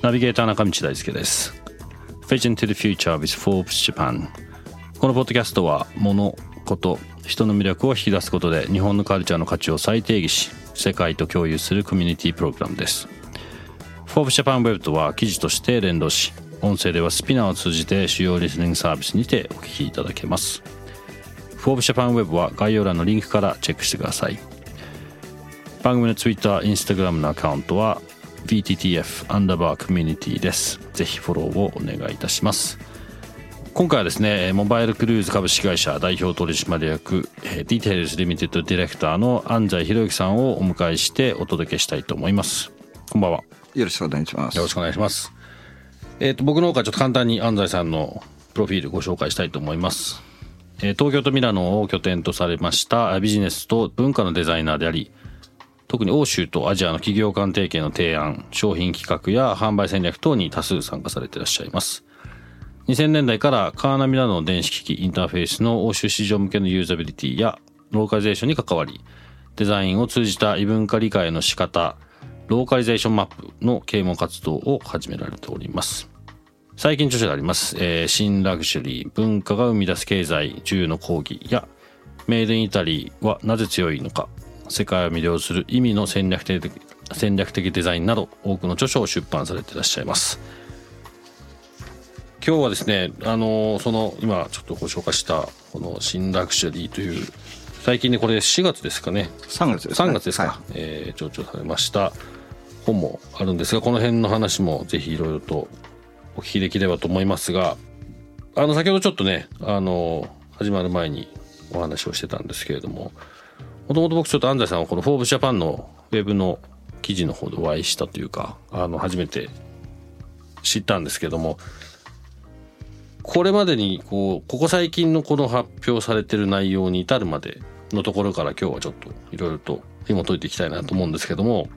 ナビゲーター中道大輔です。Vision to the Future with Forbes Japan このポッドキャストは物事人の魅力を引き出すことで日本のカルチャーの価値を再定義し世界と共有するコミュニティプログラムです。Forbes Japan Web とは記事として連動し音声ではスピナーを通じて主要リスニングサービスにてお聞きいただけます。Forbes Japan Web は概要欄のリンクからチェックしてください。番組の Twitter、Instagram のアカウントは VTTF アンダーバーコミュニティです。ぜひフォローをお願いいたします。今回はですね、モバイルクルーズ株式会社代表取締役、ディテールズリミテッドディレクターの安西博之さんをお迎えしてお届けしたいと思います。こんばんは。よろしくお願いします。よろしくお願いします。えっ、ー、と、僕の方からちょっと簡単に安西さんのプロフィールご紹介したいと思います。え東京とミラノを拠点とされましたビジネスと文化のデザイナーであり、特に欧州とアジアの企業間提携の提案、商品企画や販売戦略等に多数参加されていらっしゃいます。2000年代からカーナビなどの電子機器インターフェースの欧州市場向けのユーザビリティやローカリゼーションに関わり、デザインを通じた異文化理解の仕方、ローカリゼーションマップの啓蒙活動を始められております。最近著書であります、えー、新ラグジュアリー、文化が生み出す経済、17の講義や、メイドインイタリーはなぜ強いのか世界を魅了する意味の戦略的戦略的デザインなど多くの著書を出版されていらっしゃいます。今日はですねあのその今ちょっとご紹介したこの新ラクシュリーという最近ねこれ4月ですかね。3月です、ね、3月ですか、はい、えー、上場されました。本もあるんですがこの辺の話もぜひいろいろとお聞きできればと思いますがあの先ほどちょっとねあの始まる前にお話をしてたんですけれどももともと僕ちょっと安西さんはこのフォーブジャパンのウェブの記事の方でお会いしたというか、あの、初めて知ったんですけども、これまでに、こう、ここ最近のこの発表されてる内容に至るまでのところから今日はちょっといろいろと紐解いていきたいなと思うんですけども、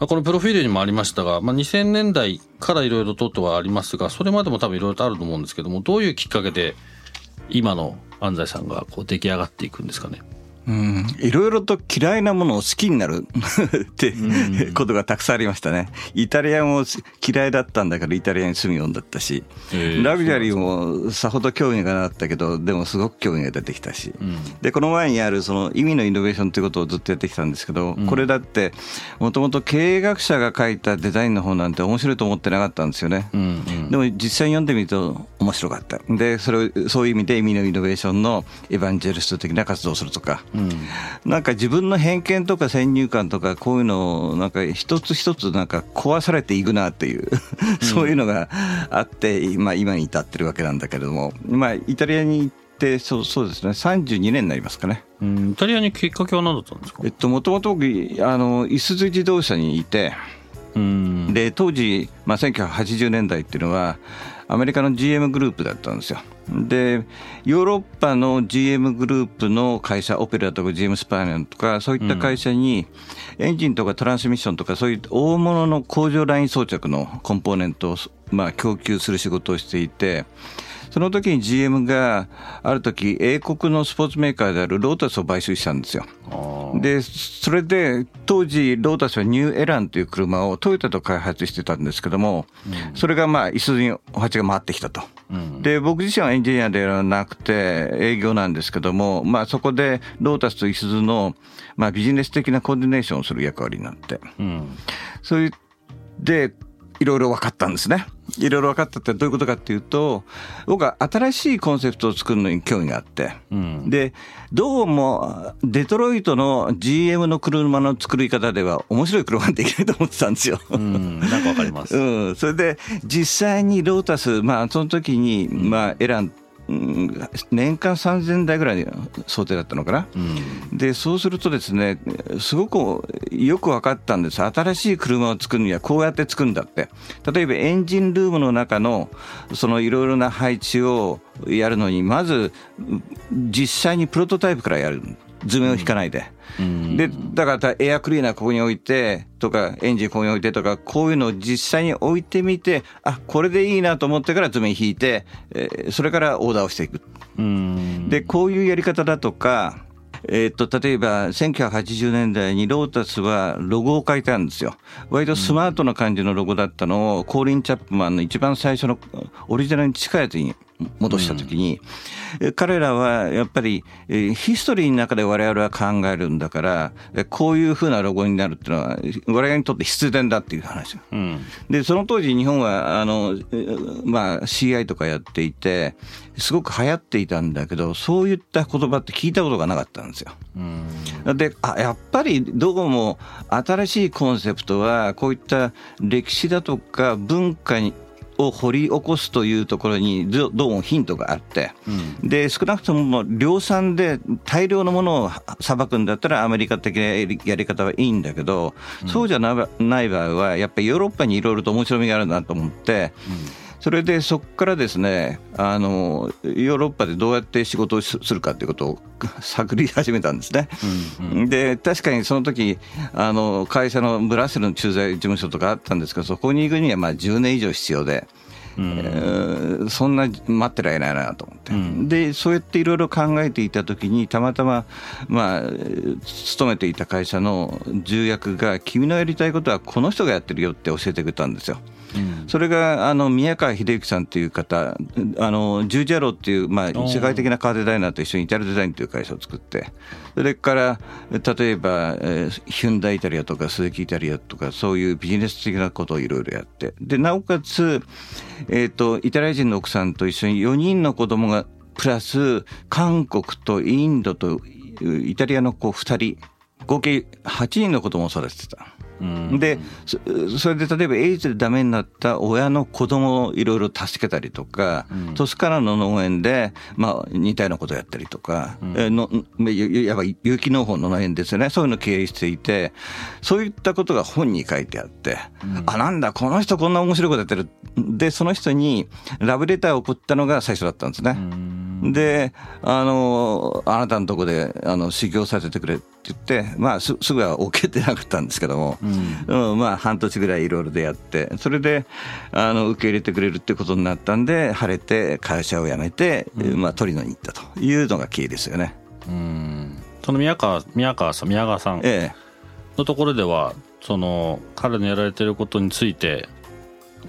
まあ、このプロフィールにもありましたが、まあ、2000年代からいろいろととはありますが、それまでも多分いろいろとあると思うんですけども、どういうきっかけで今の安西さんがこう出来上がっていくんですかね？うん、いろいろと嫌いなものを好きになる。ってことがたくさんありましたね。イタリアも嫌いだったんだからイタリアに住むようになったし、ラグジュアリーもさほど興味がなかったけど、でもすごく興味が出てきたし、うん、で、この前にあるその意味のイノベーションということをずっとやってきたんですけど、うん、これだって、もともと経営学者が書いたデザインの本なんて面白いと思ってなかったんですよね。うんうん、でも実際に読んでみると面白かった。で、それをそういう意味で意味のイノベーションのエヴァンジェリスト的な活動をするとか、うん、なんか自分の偏見とか先入観とかこういうのをなんか一つ一つなんか壊されていくなっていうそういうのがあって、まあ、今に至ってるわけなんだけれども、まあ、イタリアに行ってそうそうですね。32年になりますかね。うん、イタリアにきっかけは何だったんですか？えっともともと僕あのいすゞ自動車にいてで当時、まあ、1980年代っていうのはアメリカの GM グループだったんですよ。でヨーロッパの GM グループの会社オペラとか GM スパイナとかそういった会社にエンジンとかトランスミッションとかそういう大物の工場ライン装着のコンポーネントをまあ供給する仕事をしていてその時に GM がある時英国のスポーツメーカーであるロータスを買収したんですよ。でそれで当時ロータスはニューエランという車をトヨタと開発してたんですけども、うん、それがまあいすにお鉢が回ってきたと。うん、で僕自身はエンジニアではなくて営業なんですけども、まあ、そこでロータスといすゞの、まあ、ビジネス的なコーディネーションをする役割になって、うん、そういうでいろいろ分かったんですね。いろいろ分かったってどういうことかっていうと僕は新しいコンセプトを作るのに興味があって、うん、でどうもデトロイトの GM の車の作り方では面白い車ができないと思ってたんですよ。うん、なんかわかります。うん、それで実際にロータスまあその時にまあエラン年間3000台ぐらいの想定だったのかな、うん、でそうするとですねすごくよく分かったんです。新しい車を作るにはこうやって作るんだって。例えばエンジンルームの中のそのいろいろな配置をやるのにまず実際にプロトタイプからやる図面を引かないで。で、だからエアクリーナーここに置いてとか、エンジンここに置いてとか、こういうのを実際に置いてみて、あ、これでいいなと思ってから図面引いて、えー、それからオーダーをしていく。で、こういうやり方だとか、えー、っと、例えば、1980年代にロータスはロゴを変えたんですよ。割とスマートな感じのロゴだったのを、コーリン・チャップマンの一番最初のオリジナルに近いやつに戻したときに、うん、彼らはやっぱり、えー、ヒストリーの中で我々は考えるんだから、こういうふうなロゴになるっていうのは、我々にとって必然だっていう話。うん、で、その当時日本は、あの、まあ CI とかやっていて、すごく流行っていたんだけど、そういった言葉って聞いたことがなかったんですよ。うん、で、あ、やっぱりどうも新しいコンセプトは、こういった歴史だとか文化にを掘り起こすというところにどうもヒントがあって、うん、で少なくとも量産で大量のものをさばくんだったらアメリカ的なやり方はいいんだけど、うん、そうじゃない場合はやっぱりヨーロッパにいろいろと面白みがあるなと思って。うんそれでそこからですねあのヨーロッパでどうやって仕事をするかということを 探り始めたんですね。うんうん、で確かにその時あの会社のブラッセルの駐在事務所とかあったんですけどそこに行くにはまあ10年以上必要で。うん、えー、そんな待ってられないなと思って、うん、でそうやっていろいろ考えていた時にたまたま、まあ、勤めていた会社の重役が君のやりたいことはこの人がやってるよって教えてくれたんですよ。それがあの宮川秀幸さんという方、あのジュージャロっていう、まあ、世界的なカーデザイナーと一緒にイタリアデザインという会社を作って、それから例えば、えー、ヒュンダイイタリアとか鈴木イタリアとか、そういうビジネス的なことをいろいろやって、でなおかつ、えーと、イタリア人の奥さんと一緒に4人の子供がプラス韓国とインドとイタリアの子2人合計8人の子供を育ててた。でそれで例えばエイズでダメになった親の子供をいろいろ助けたりとか、うん、トスカラの農園で、まあ、似たようなことをやったりとか、うん、えのやっぱ有機農法の農園ですよね。そういうのを経営していてそういったことが本に書いてあって、うん、あなんだこの人こんな面白いことやってる。でその人にラブレターを送ったのが最初だったんですね。であのあなたのとこであの修行させてくれって言って、まあ、すすぐは OK ってなかったんですけども、うん。うん、まあ、半年ぐらいいろいろでやってそれであの受け入れてくれるってことになったんで晴れて会社を辞めて、うん、まあ、トリノに行ったというのが経緯ですよね。うん。その宮川宮川さん宮川さんのところでは、その彼のやられてることについて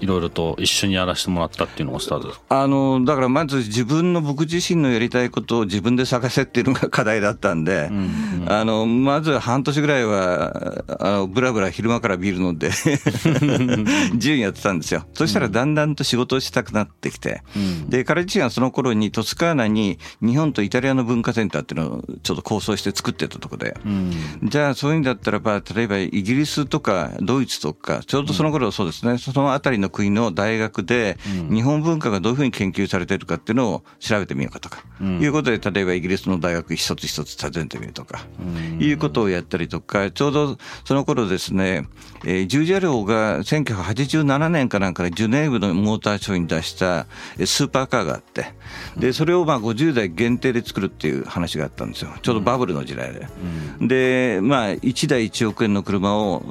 いろいろと一緒にやらせてもらったっていうのがスタートですあのだからまず自分の僕自身のやりたいことを自分で探せっていうのが課題だったんで、うんうん、あのまず半年ぐらいはあのブラブラ昼間からビール飲んで 自由にやってたんですよ。そしたらだんだんと仕事をしたくなってきて、うん、で彼自身はその頃にトスカーナに日本とイタリアの文化センターっていうのをちょっと構想して作ってたとこで、うん、じゃあそういうんだったらば例えばイギリスとかドイツとかちょうどその頃そうですね、そのあたりのの国の大学で日本文化がどういうふうに研究されているかっていうのを調べてみようかとか、いうことで例えばイギリスの大学一つ一つ訪ねてみるとか、いうことをやったりとかちょうどその頃ですね、えー、ジュージャルが1987年かなんかでジュネーブのモーターショーに出したスーパーカーがあってでそれをまあ50代限定で作るっていう話があったんですよ。ちょうどバブルの時代で。でまあ1台1億円の車を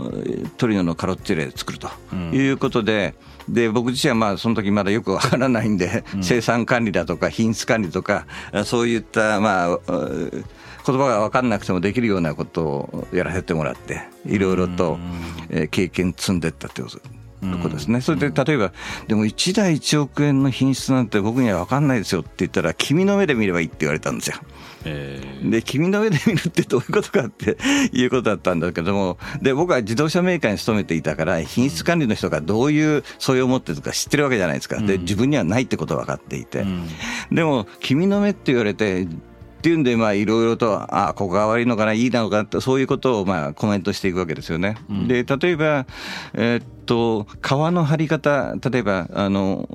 トリノのカロッツェレで作るということで、で僕自身はまあその時まだよくわからないんで、うん、生産管理だとか品質管理とかそういったまあ言葉が分かんなくてもできるようなことをやらせてもらっていろいろと経験積んでったってことことですね。それで例えば、でも1台1億円の品質なんて僕には分かんないですよって言ったら、君の目で見ればいいって言われたんですよ。えー、で君の目で見るってどういうことかって いうことだったんだけどもで僕は自動車メーカーに勤めていたから品質管理の人がどういう素養を持ってるか知ってるわけじゃないですか。で自分にはないってことは分かっていて、うん、でも君の目って言われてっていうんで、まあ、いろいろと、ああ、ここが悪いのかな、いいのかな、そういうことを、まあ、コメントしていくわけですよね。うん、で、例えば、えー、っと、川の張り方、例えば、あの、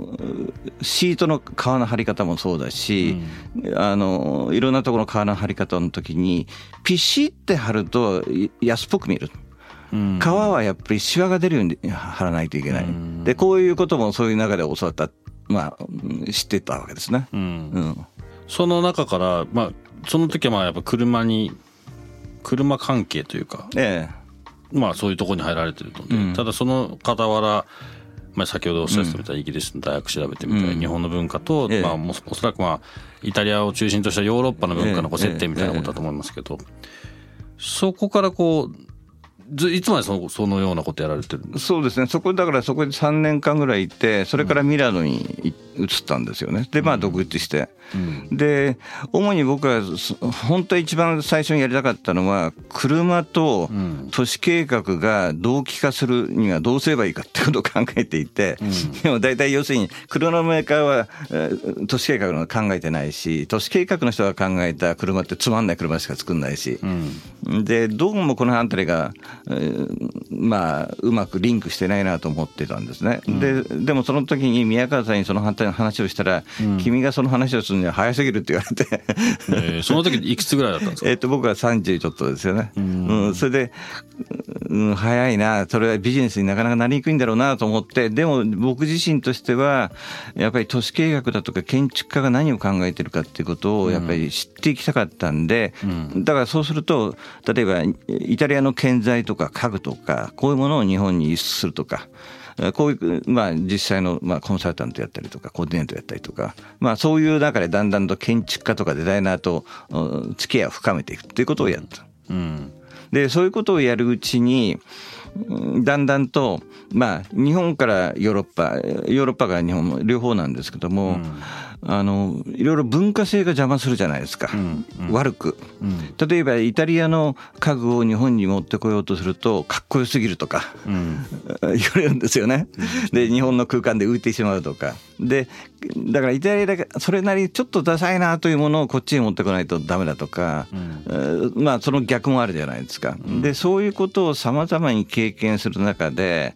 シートの川の張り方もそうだし、うん、あの、いろんなところの川の張り方の時に、ピシって張ると安っぽく見える。皮はやっぱりシワが出るように貼らないといけない。で、こういうこともそういう中で教わった、まあ、知ってたわけですね。うん、うん、その中から、まあ、その時はまあやっぱ車に、車関係というか、ええ、まあそういうところに入られてるので、うん、ただその傍ら、まあ、先ほどおっしゃってたイギリスの大学調べてみたり、うん、日本の文化と、ええ、まあ、おそらくまあイタリアを中心としたヨーロッパの文化の接点みたいなことだと思いますけど、そこからこういつまでそのそのようなことやられてるそうですね、そこだからそこで3年間ぐらい行って、それからミラノに移ったんですよね、で、まあ、独立して、うん、で、主に僕は、本当は一番最初にやりたかったのは、車と都市計画が同期化するにはどうすればいいかってことを考えていて、うん、でも大体要するに、車のメーカーは都市計画の考えてないし、都市計画の人が考えた車ってつまんない車しか作んないし、うん、で、どうもこの辺りが、まあ、うまくリンクしてないなと思ってたんですね。うん、で、でもその時に宮川さんにその反対の話をしたら、うん、君がその話をするには早すぎるって言われて。えー、その時いくつぐらいだったんですか？えっと、僕は30ちょっとですよね。うん、うん、それで、うん、早いな、それはビジネスになかなかなりにくいんだろうなと思って、でも僕自身としては、やっぱり都市計画だとか建築家が何を考えてるかっていうことをやっぱり知っていきたかったんで、だからそうすると、例えばイタリアの建材とか家具とか、こういうものを日本に輸出するとか、こういう、まあ、実際の、まあ、コンサルタントやったりとか、コーディネートやったりとか、まあ、そういう中でだんだんと建築家とかデザイナーと付き合いを深めていくっていうことをやった。うん、で、そういうことをやるうちに、だんだんと、まあ、日本からヨーロッパ、ヨーロッパから日本も両方なんですけども、うん。あのいろいろ文化性が邪魔するじゃないですか、うんうん、悪く、うん、例えばイタリアの家具を日本に持ってこようとするとかっこよすぎるとか、うん、言われるんですよね、で日本の空間で浮いてしまうとか。でだからイタリアだけそれなりにちょっとダサいなというものをこっちに持ってこないとダメだとか、うん、まあその逆もあるじゃないですか、でそういうことをさまざまに経験する中で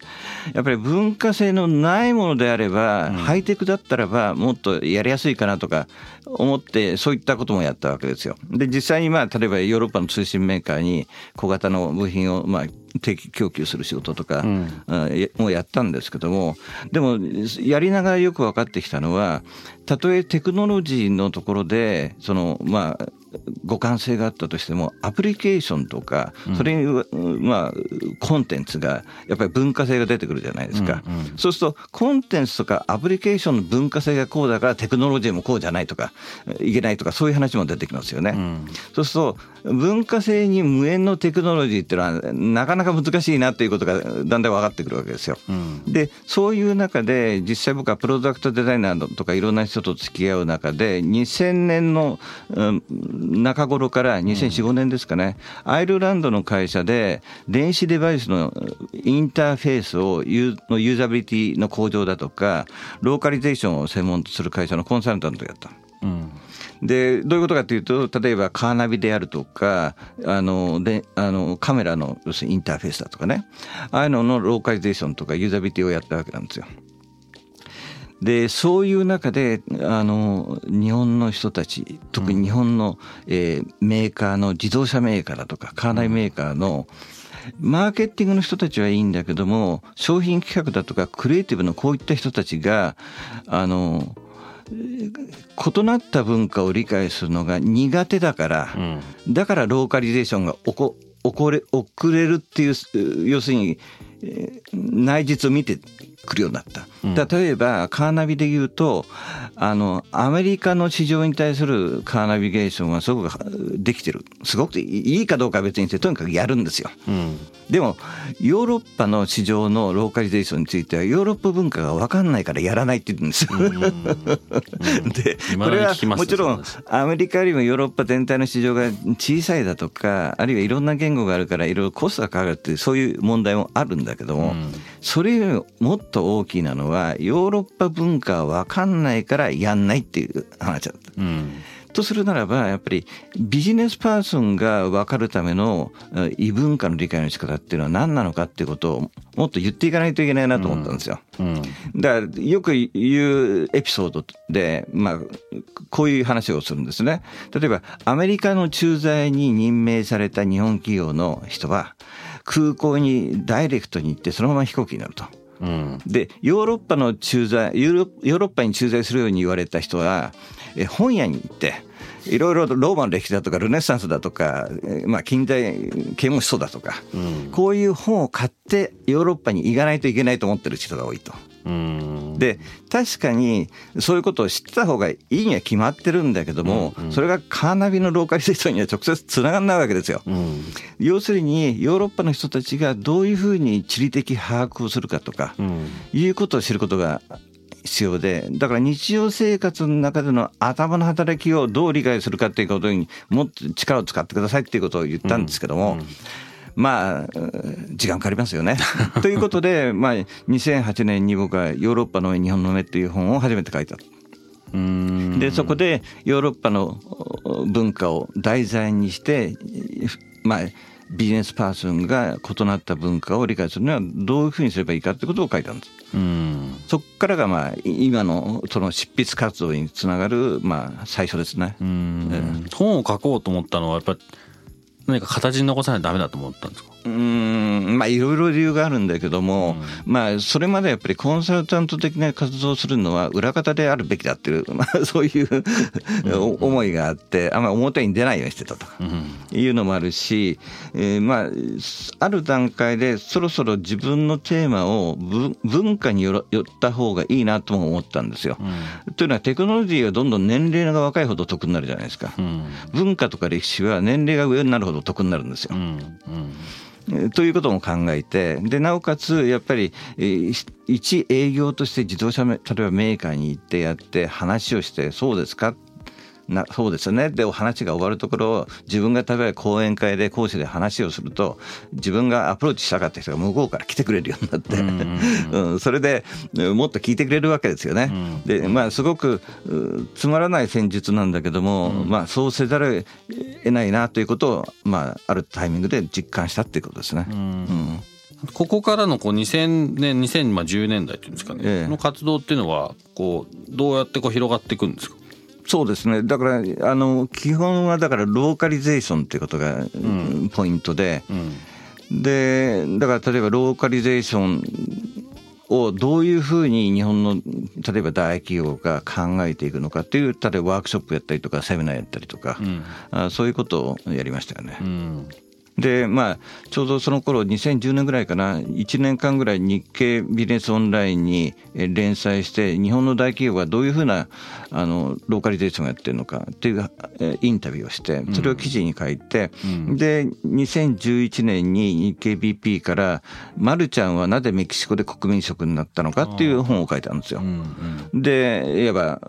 やっぱり文化性のないものであれば、ハイテクだったらばもっとやりやすいかなとか思ってそういったこともやったわけですよ。で実際にまあ例えばヨーロッパの通信メーカーに小型の部品をまあ定期供給する仕事とか、うん、もうやったんですけどもでもやりながらよく分かってきたのはたとえテクノロジーのところでそのまあ互換性があったとしてもアプリケーションとかそれに、まあコンテンツがやっぱり文化性が出てくるじゃないですか、うんうん、そうするとコンテンツとかアプリケーションの文化性がこうだからテクノロジーもこうじゃないとかいけないとかそういう話も出てきますよね、うん、そうすると文化性に無縁のテクノロジーっていうのはなかなか難しいなということがだんだん分かってくるわけですよ、うん、でそういう中で実際僕はプロダクトデザイナーとかいろんな人と付き合う中で2000年の、うん中頃から2004、5年ですかね、アイルランドの会社で、電子デバイスのインターフェースをユのユーザビリティの向上だとか、ローカリゼーションを専門とする会社のコンサルタントをやった。うんでどういうことかというと例えばカーナビであるとかあのであのカメラの要するにインターフェースだとかねああいうののローカリゼーションとかユーザビリティをやったわけなんですよ。でそういう中であの日本の人たち特に日本の、えー、メーカーの自動車メーカーだとかカーナイメーカーの、マーケティングの人たちはいいんだけども商品企画だとかクリエイティブのこういった人たちがあの異なった文化を理解するのが苦手だから、うん、だからローカリゼーションが起こ遅れ遅れるっていう要するに内実を見てくるようになった。例えばカーナビで言うとあのアメリカの市場に対するカーナビゲーションはすごくできてる。すごくいいかどうかは別にしてとにかくやるんですよ。うん、でもヨーロッパの市場のローカリゼーションについてはヨーロッパ文化が分かんないからやらないって言うんですよ。でこれはもちろんアメリカよりもヨーロッパ全体の市場が小さいだとかあるいはいろんな言語があるからいろいろコストがかかるっていうそういう問題もあるんだけども、うん、それよりもっと大きなのはヨーロッパ文化は分かんないからやんないっていう話だった。うんとするならばやっぱりビジネスパーソンが分かるための異文化の理解の仕方っていうのは何なのかっていうことをもっと言っていかないといけないなと思ったんですよ。うん、だからよく言うエピソードで、まあ、こういう話をするんですね。例えばアメリカの駐在に任命された日本企業の人は空港にダイレクトに行ってそのまま飛行機になると。うん、でヨーロッパの駐在ヨーロッパに駐在するように言われた人はえ本屋に行っていろいろローマの歴史だとかルネッサンスだとか、まあ、近代啓蒙思想だとか、うん、こういう本を買ってヨーロッパに行かないといけないと思ってる人が多いと。で確かにそういうことを知ってた方がいいには決まってるんだけども、うんうん、それがカーナビのローカリゼーションには直接つながらないわけですよ。うん、要するにヨーロッパの人たちがどういうふうに地理的把握をするかとか、うん、いうことを知ることが必要でだから日常生活の中での頭の働きをどう理解するかっていうことにもっと力を使ってくださいっていうことを言ったんですけども、うんうんまあ、時間かかりますよね。ということで、まあ、2008年に僕はヨーロッパの上、日本の目っていう本を初めて書いた。で、そこでヨーロッパの文化を題材にして、まあ、ビジネスパーソンが異なった文化を理解するにはどういうふうにすればいいかってことを書いたんです。うんそこからがまあ今のその執筆活動につながるまあ最初ですね。うん、本を書こうと思ったのはやっぱり何か形に残さないとダメだと思ったんですか？うんまあいろいろ理由があるんだけども、うん、まあそれまでやっぱりコンサルタント的な活動をするのは裏方であるべきだっていう、まあ、そういう思いがあってあんまり表に出ないようにしてたというのもあるし、えー、まあある段階でそろそろ自分のテーマを文化によった方がいいなとも思ったんですよ。うん、というのはテクノロジーはどんどん年齢が若いほど得になるじゃないですか。うん、文化とか歴史は年齢が上になるほど得になるんですよ。ということも考えてでなおかつやっぱり一営業として自動車例えばメーカーに行ってやって話をしてそうですかなそうですよね。でお話が終わるところを自分が例えば講演会で講師で話をすると自分がアプローチしたかった人が向こうから来てくれるようになって、うん、それでもっと聞いてくれるわけですよね。でまあすごくつまらない戦術なんだけども、まあ、そうせざるを得ないなということを、まあ、あるタイミングで実感したっていうことですね。うん。ここからのこう2000年2010年代っていうんですかね、ええ、の活動っていうのはこうどうやってこう広がっていくんですか？そうですね。だからあの基本はだからローカリゼーションっていうことがポイントで、うんうん、でだから例えばローカリゼーションをどういうふうに日本の例えば大企業が考えていくのかっていう例えばワークショップやったりとかセミナーやったりとか、うん、あそういうことをやりましたよね。うんでまあちょうどその頃2010年ぐらいかな1年間ぐらい日経ビジネスオンラインに連載して日本の大企業がどういうふうなあのローカリゼーションをやってるのかっていうインタビューをしてそれを記事に書いて、うん、で2011年に日経 BP から「まるちゃんはなぜメキシコで国民食になったのか」っていう本を書いたんですよ。うんうん、でいわば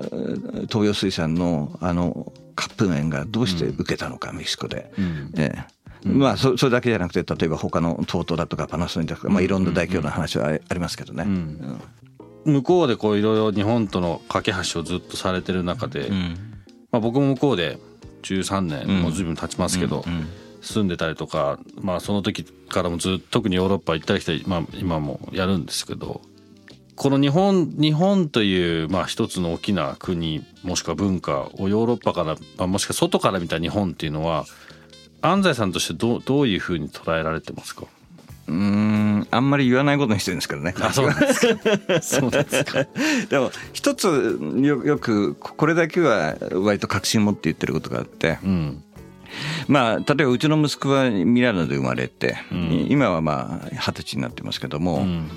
東洋水産のあのカップ麺がどうして受けたのか、メキシコで。ええまあそそれだけじゃなくて例えば他の TOTO だとかパナソニックとか、まあ、いろんな大企業の話はありますけどね。うん。向こうでこういろいろ日本との架け橋をずっとされてる中で、まあ、僕も向こうで13年もう随分経ちますけど、住んでたりとか、まあ、その時からもずっと特にヨーロッパ行ったり来たり、まあ、今もやるんですけどこの日本日本というまあ一つの大きな国もしくは文化をヨーロッパから、まあ、もしくは外から見た日本っていうのは安西さんとしてどうどういうふうに捉えられてますか？うんあんまり言わないことにしてるんですけどね。あそうですか。そうですか。でも一つよよくこれだけは割と確信持って言ってることがあって、うん、まあ例えばうちの息子はミラノで生まれて、うん、今はまあ二十歳になってますけども。うん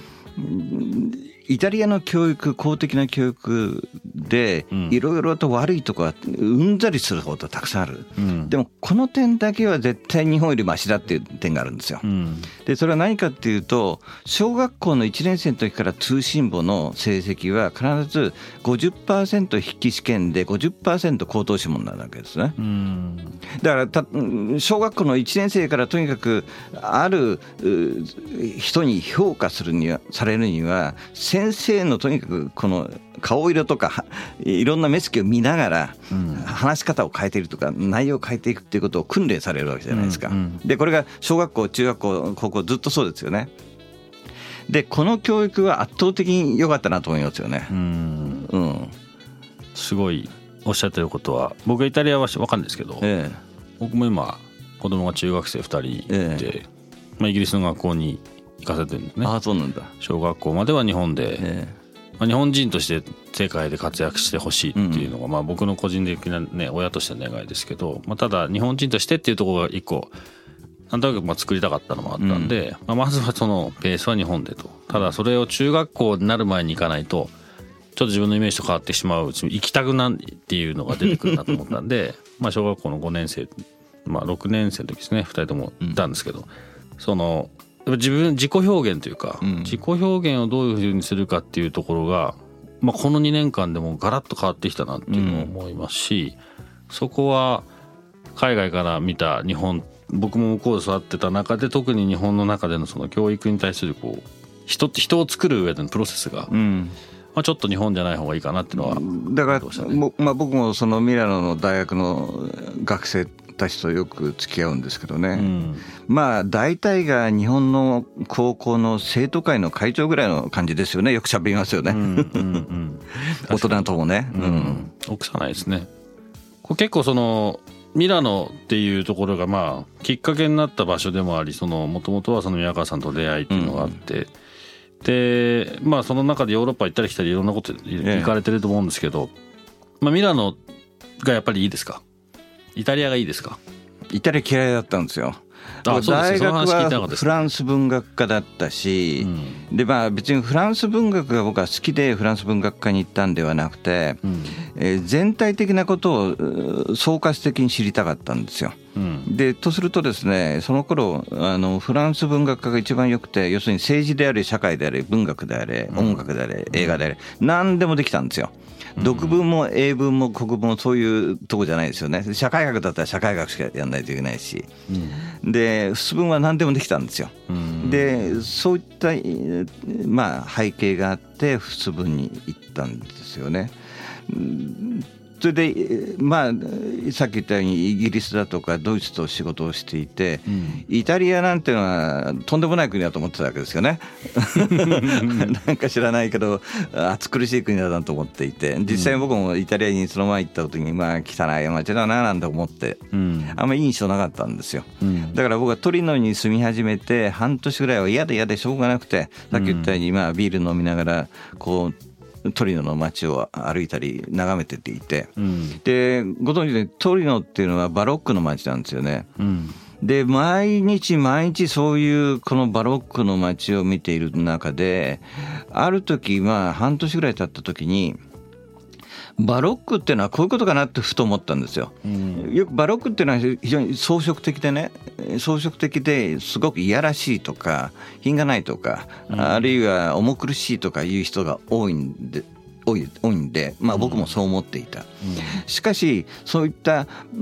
イタリアの教育公的な教育でいろいろと悪いとこはうんざりするほどたくさんある、うん、でもこの点だけは絶対日本よりマシだっていう点があるんですよ、うん、でそれは何かっていうと小学校の1年生の時から通信簿の成績は必ず50%筆記試験で50%高等試問なわけですね、うん、だからた小学校の1年生からとにかくある人に評価するにはされるには先生のとにかくこの顔色とか いろんな目つきを見ながら話し方を変えているとか内容を変えていくっていうことを訓練されるわけじゃないですか。でこれが小学校中学校高校ずっとそうですよね。でこの教育は圧倒的に良かったなと思いますよね。うん、うん、すごいおっしゃってることは僕はイタリアは分かるんですけど、ええ、僕も今子供が中学生2人で、え、まあ、イギリスの学校に行かせてるんですね。あそうなんだ。小学校までは日本で、まあ、日本人として世界で活躍してほしいっていうのが、まあ、僕の個人的な、ね、親としての願いですけど、まあ、ただ日本人としてっていうところが一個なんとなくまあ作りたかったのもあったんで、まあ、まずはそのベースは日本でと。ただそれを中学校になる前に行かないとちょっと自分のイメージと変わってしまう行きたくないっていうのが出てくるなと思ったんで まあ小学校の5年生まあ6年生の時ですね。2人ともいたんですけど、その自分自己表現というか、自己表現をどういうふうにするかっていうところが、まあ、この2年間でもガラッと変わってきたなっていうのを思いますし、そこは海外から見た日本僕も向こうで育ってた中で特に日本の中でのその教育に対するこう人って人を作る上でのプロセスが、うん、まあ、ちょっと日本じゃない方がいいかなっていうのは、だから、ね、まあ、僕もそのミラノの大学の学生たちとよく付き合うんですけどね、うん、まあ大体が日本の高校の生徒会の会長ぐらいの感じですよね。よくしゃべりますよね、うんうんうん、大人ともね、うん、臆さないですね。これ結構そのミラノっていうところがまあきっかけになった場所でもありもともとはその宮川さんと出会いっていうのがあって、うん、でまあその中でヨーロッパ行ったり来たりいろんなこと行かれてると思うんですけど、まあ、ミラノがやっぱりいいですか？イタリアがいいですか？イタリア嫌いだったんですよ。大学はフランス文学科だったし、うん、でまあ別にフランス文学が僕は好きでフランス文学科に行ったんではなくて、うん、えー、全体的なことを総括的に知りたかったんですよ。うん、でとするとですねその頃あのフランス文学科が一番よくて要するに政治であれ社会であれ文学であれ音楽であれ、映画であれ何でもできたんですよ。読文も英文も国文もそういうとこじゃないですよね。社会学だったら社会学しかやらないといけないし、うん、で仏文は何でもできたんですよ。うん、でそういった、まあ、背景があって仏文に行ったんですよね。それでまあさっき言ったようにイギリスだとかドイツと仕事をしていて、うん、イタリアなんていうのはとんでもない国だと思ってたわけですよね。なんか知らないけど暑苦しい国だなと思っていて実際僕もイタリアにその前行った時にまあ汚い街だななんて思って、うん、あんまりいい印象なかったんですよ。うん、だから僕はトリノに住み始めて半年ぐらいは嫌で嫌でしょうがなくてさっき言ったようにまあビール飲みながらこうトリノの街を歩いたり眺めてていて、うん、でご存知でトリノっていうのはバロックの街なんですよね。うん。で毎日毎日そういうこのバロックの街を見ている中である時まあ半年ぐらい経った時にバロックっていうのはこういうことかなってふと思ったんですよ。うん、よくバロックっていうのは非常に装飾的でね装飾的ですごくいやらしいとか品がないとか、うん、あるいは重苦しいとかいう人が多いんで多い多いんで、まあ、僕もそう思っていた、うん、しかしそういった、う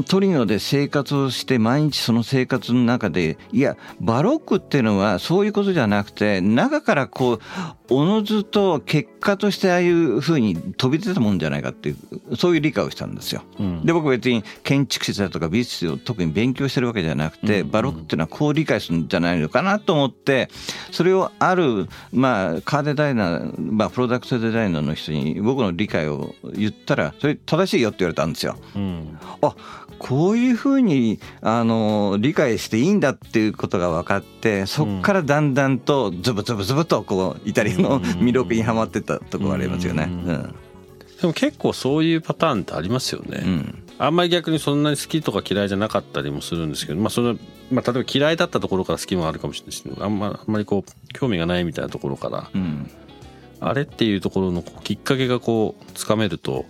ん、トリノで生活をして毎日その生活の中でいやバロックっていうのはそういうことじゃなくて中からこうおのずと結果としてああいうふうに飛び出たもんじゃないかっていうそういう理解をしたんですよ。うん、で僕別に建築士だとか美術を特に勉強してるわけじゃなくて、バロックっていうのはこう理解するんじゃないのかなと思ってそれをある、まあ、カーデザイナー、まあ、プロダクトデザイナーの人に僕の理解を言ったらそれ正しいよって言われたんですよ。うん、あこういうふうにあの理解していいんだっていうことが分かってそこからだんだんとズブズブズブとこうイタリアの魅力にはまってったところありますよね。うん。でも結構そういうパターンってありますよね。うん、あんまり逆にそんなに好きとか嫌いじゃなかったりもするんですけど、まあそれまあ例えば嫌いだったところから好きもあるかもしれないし、あんまあんまりこう興味がないみたいなところから、うん、あれっていうところのきっかけがこうつかめると、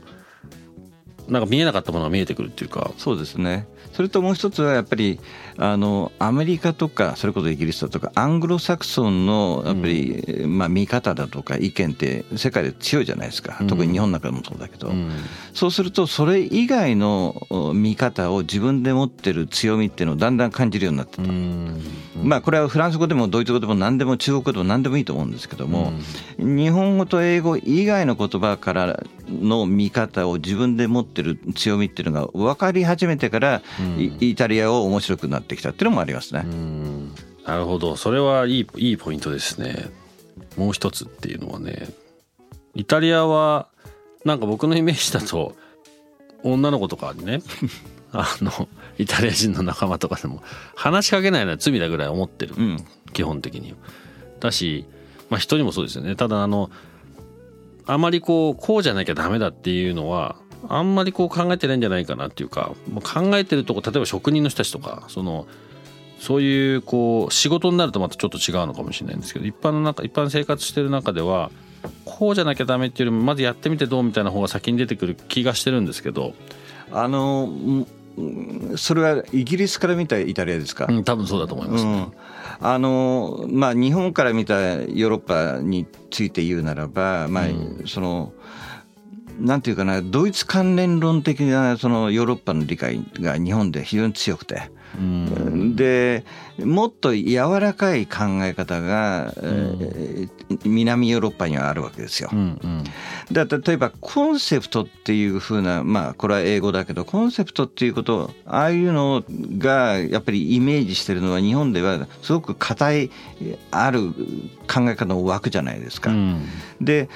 なんか見えなかったものが見えてくるっていうか。そうですねそれともう一つはやっぱりあのアメリカとかそれこそイギリスだとかアングロサクソンのやっぱり、うん、まあ、見方だとか意見って世界で強いじゃないですか、特に日本の中でもそうだけど、うん、そうするとそれ以外の見方を自分で持ってる強みっていうのをだんだん感じるようになってた、うん、まあこれはフランス語でもドイツ語でも何でも中国語でも何でもいいと思うんですけども、日本語と英語以外の言葉からの見方を自分で持ってる強みっていうのが分かり始めてから、うん、イタリアを面白くなってきたっていうのもありますね。なるほど。それはいいいいポイントですね。もう一つっていうのはね。イタリアはなんか僕のイメージだと女の子とかにね あのイタリア人の仲間とかでも話しかけないのは罪だぐらい思ってる、うん、基本的にだし、まあ、人にもそうですよね。ただあのあまりこうこうじゃなきゃダメだっていうのはあんまりこう考えてないんじゃないかなっていうか考えてるとこ例えば職人の人たちとかそのそういうこう仕事になるとまたちょっと違うのかもしれないんですけど一般の中一般生活してる中ではこうじゃなきゃダメっていうよりもまずやってみてどうみたいな方が先に出てくる気がしてるんですけどあのそれはイギリスから見たイタリアですか、うん、多分そうだと思います、ね、うん、あのまあ日本から見たヨーロッパについて言うならばまあ、うん、そのなんていうかなドイツ関連論的なそのヨーロッパの理解が日本で非常に強くて。でもっと柔らかい考え方が、うん、南ヨーロッパにはあるわけですよ。うんうん、だ例えばコンセプトっていうふうなまあこれは英語だけどコンセプトっていうことああいうのがやっぱりイメージしてるのは日本ではすごく硬いある考え方の枠じゃないですか。うん、で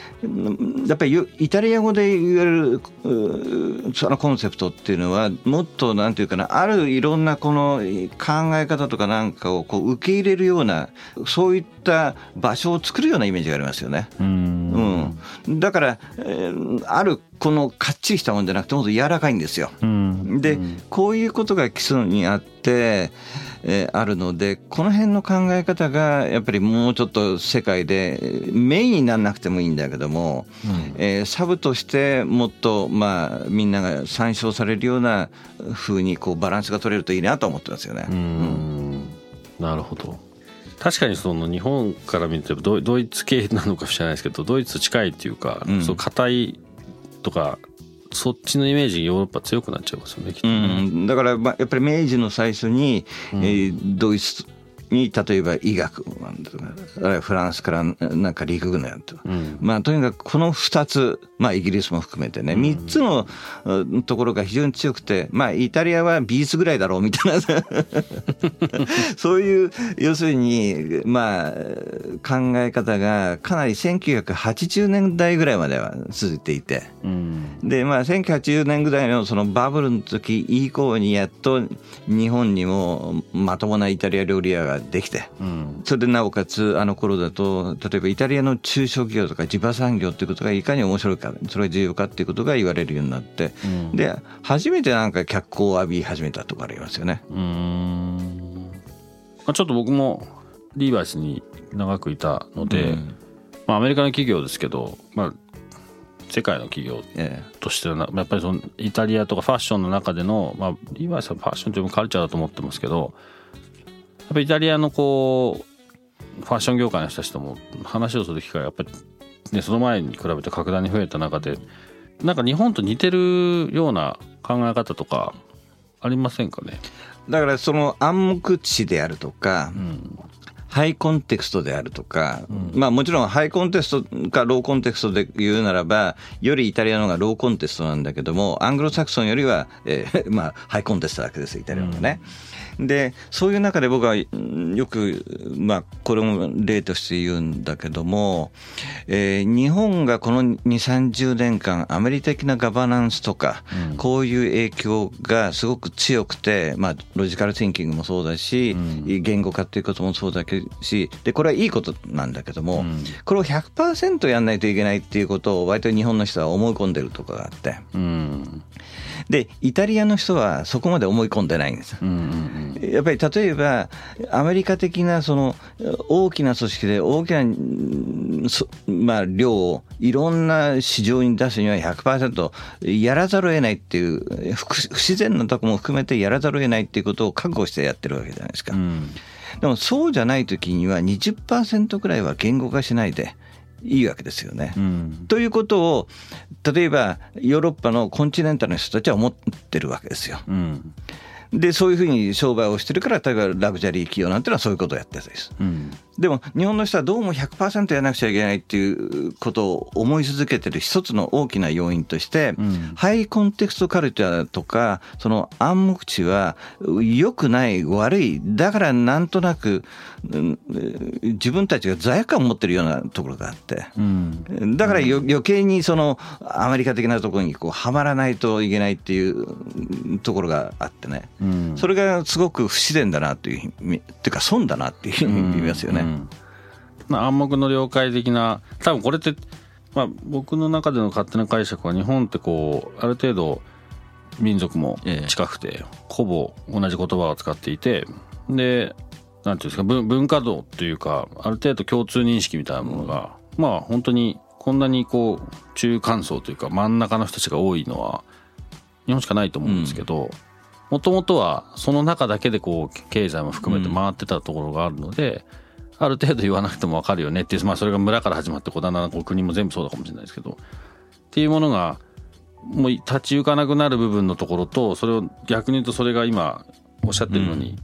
やっぱりイタリア語で言われるそのコンセプトっていうのはもっとなんていうかなあるいろんなこの考え方とかなんかをこう受け入れるようなそういった場所を作るようなイメージがありますよね。うん、うん、だから、えー、あるこのかっちりしたもんじゃなくてもっと柔らかいんですよ。でこういうことが基礎にあって、えー、あるのでこの辺の考え方がやっぱりもうちょっと世界でメインにならなくてもいいんだけども、うん、えー、サブとしてもっとまあみんなが参照されるような風にこうバランスが取れるといいなと思ってますよね。うん、なるほど。確かにその日本から見てドドイツ系なのか知らないですけどドイツ近いっていうか、うん、そう硬いとかそっちのイメージヨーロッパ強くなっちゃいますよねきっとね、うん、だからまあやっぱり明治の最初に、うん、えー、ドイツに例えば医学あるいはフランスからなんか陸軍のやと、うん、まあとにかくこの2つまあイギリスも含めてね3つのところが非常に強くてまあイタリアは美術ぐらいだろうみたいな。そういう要するにまあ考え方がかなり1980年代ぐらいまでは続いていて、うん、でまあ1980年ぐらいのそのバブルの時以降にやっと日本にもまともなイタリア料理屋ができて、うん、それでなおかつあの頃だと例えばイタリアの中小企業とか地場産業っていうことがいかに面白いかそれが重要かっていうことが言われるようになって、うん、で初めてなんか脚光を浴び始めたとかありますよね。うん。まあ、ちょっと僕もリーバイスに長くいたので、うん、まあ、アメリカの企業ですけど、まあ、世界の企業としてはやっぱりそのイタリアとかファッションの中での、まあ、リーバイスはファッションというカルチャーだと思ってますけどぱりイタリアのこうファッション業界の人たちとも話をする機会がやっぱり、ね、その前に比べて格段に増えた中でなんか日本と似てるような考え方とかありませんかね？だからその暗黙知であるとか、うん、ハイコンテクストであるとか、うん、まあもちろんハイコンテクストかローコンテクストで言うならば、よりイタリアの方がローコンテストなんだけども、アングロサクソンよりは、えー、まあハイコンテストだけですイタリアのね。うんでそういう中で僕はよく、まあ、これも例として言うんだけども、えー、日本がこの2 3 0年間アメリカ的なガバナンスとか、うん、こういう影響がすごく強くて、まあ、ロジカルシンキングもそうだし、うん、言語化っていうこともそうだしでこれはいいことなんだけども、うん、これを100%やんないといけないっていうことを割と日本の人は思い込んでるところがあって。うん。でイタリアの人はそこまで思い込んでないんです。うんうん、やっぱり例えばアメリカ的なその大きな組織で大きな、まあ、量をいろんな市場に出すには100%やらざるを得ないっていう不自然なとこも含めてやらざるを得ないっていうことを覚悟してやってるわけじゃないですか。うん、でもそうじゃない時には20%くらいは言語化しないでいいわけですよね。うん、ということを例えばヨーロッパのコンチネンタルの人たちは思ってるわけですよ。うん、でそういうふうに商売をしてるから例えばラグジュアリー企業なんていうのはそういうことをやってるんです。うん、でも日本の人はどうも100%やらなくちゃいけないっていうことを思い続けてる一つの大きな要因として、うん、ハイコンテクストカルチャーとかその暗黙知は良くない悪いだからなんとなく、うん、自分たちが罪悪感を持ってるようなところがあって、うん、だから余計にそのアメリカ的なところにこうはまらないといけないっていうところがあってね、それがすごく不自然だなというっていうか損だなっていうふうに見ますよね。まあ、暗黙の了解的な多分これって、まあ、僕の中での勝手な解釈は日本ってこうある程度民族も近くて、ええ、ほぼ同じ言葉を使っていてでなんていうんですか文化度っていうかある程度共通認識みたいなものが、うん、まあ本当にこんなにこう中間層というか真ん中の人たちが多いのは日本しかないと思うんですけどもともとはその中だけでこう経済も含めて回ってたところがあるので、ある程度言わなくても分かるよねっていう、まあ、それが村から始まってこうだんだんこう国も全部そうだかもしれないですけど。っていうものがもう立ち行かなくなる部分のところとそれを逆に言うとそれが今おっしゃってるのに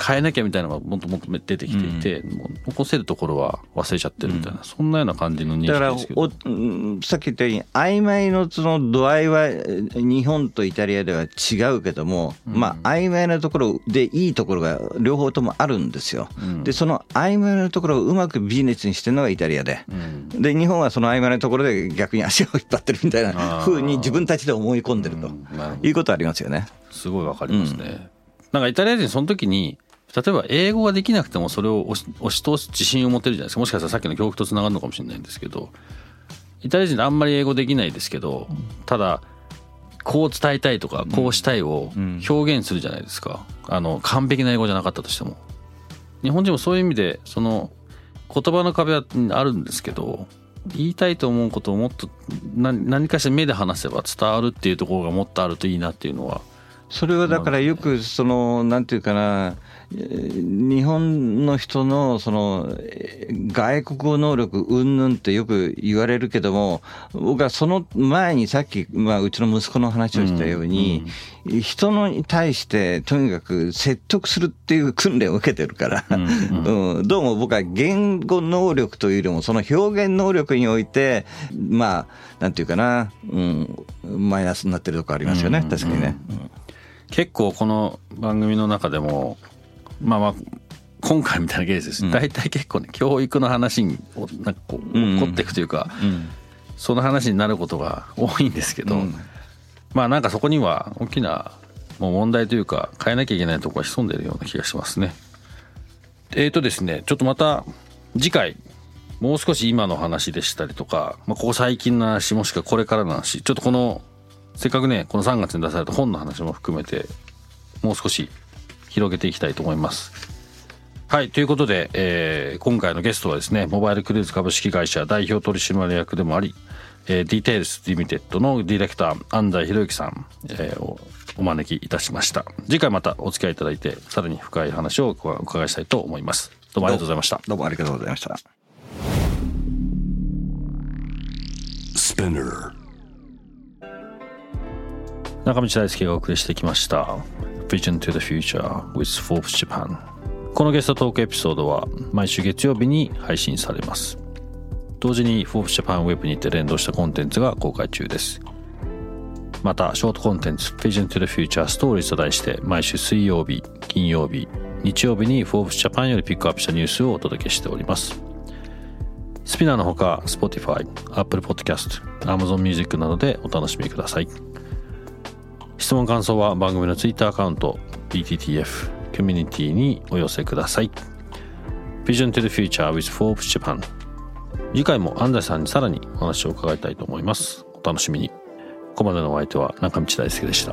変えなきゃみたいなのがもっともっと出てきていて、うん、もう残せるところは忘れちゃってるみたいな、うん、そんなような感じの認識ですけど。だからおさっき言ったように曖昧のその度合いは日本とイタリアでは違うけども、うん、まあ曖昧なところでいいところが両方ともあるんですよ、でその曖昧なところをうまくビジネスにしてるのがイタリアで、で日本はその曖昧なところで逆に足を引っ張ってるみたいなふうに自分たちで思い込んでるということありますよね。すごいわかりますね、なんかイタリア人その時に例えば英語ができなくてもそれを押し押し通す自信を持てるじゃないですか。もしかしたらさっきの教育とつながるのかもしれないんですけど。イタリア人あんまり英語できないですけどただこう伝えたいとかこうしたいを表現するじゃないですか、あの完璧な英語じゃなかったとしても。日本人もそういう意味でその言葉の壁はあるんですけど言いたいと思うことをもっと何かしら目で話せば伝わるっていうところがもっとあるといいなっていうのはそれはだからよくそのなんていうかな日本の人のその外国語能力うんぬんってよく言われるけども僕はその前にさっき、まあ、うちの息子の話をしたように、うんうん、人のに対してとにかく説得するっていう訓練を受けてるから、うんうん、どうも僕は言語能力というよりもその表現能力においてまあなんていうかな、うん、マイナスになってるとこありますよね、確かにね。結構この番組の中でもまあまあ今回みたいなケースです、うん、大体結構ね教育の話になんかこう起こっていくというか、うん、その話になることが多いんですけど、うん、まあなんかそこには大きなもう問題というか変えなきゃいけないところが潜んでるような気がしますね。えーとですねちょっとまた次回もう少し今の話でしたりとか、まあ、ここ最近の話もしくはこれからの話ちょっとこのせっかくねこの3月に出された本の話も含めてもう少し広げていきたいと思います。はい。ということで、えー、今回のゲストはですね、モバイルクルーズ株式会社代表取締役でもあり、えー、ディテールスリミテッドのディレクター、安西博之さん、えー、をお招きいたしました。次回またお付き合いいただいて、さらに深い話をお伺いしたいと思います。どうもありがとうございました。どうもありがとうございました。中道大輔がお送りしてきました。Vision to the Future with Forbes Japan このゲストトークエピソードは毎週月曜日に配信されます同時に Forbes Japan Web にて連動したコンテンツが公開中ですまたショートコンテンツ Vision to the Future Stories と題して毎週水曜日金曜日日曜日に Forbes Japan よりピックアップしたニュースをお届けしておりますスピナーのほか Spotify、Apple Podcast、Amazon Music などでお楽しみください。質問感想は番組のツイッターアカウント BTTF コミュニティにお寄せください。Vision to the Future with Forbes Japan 次回も安西さんにさらにお話を伺いたいと思います。お楽しみに。ここまでのお相手は中道大輔でした。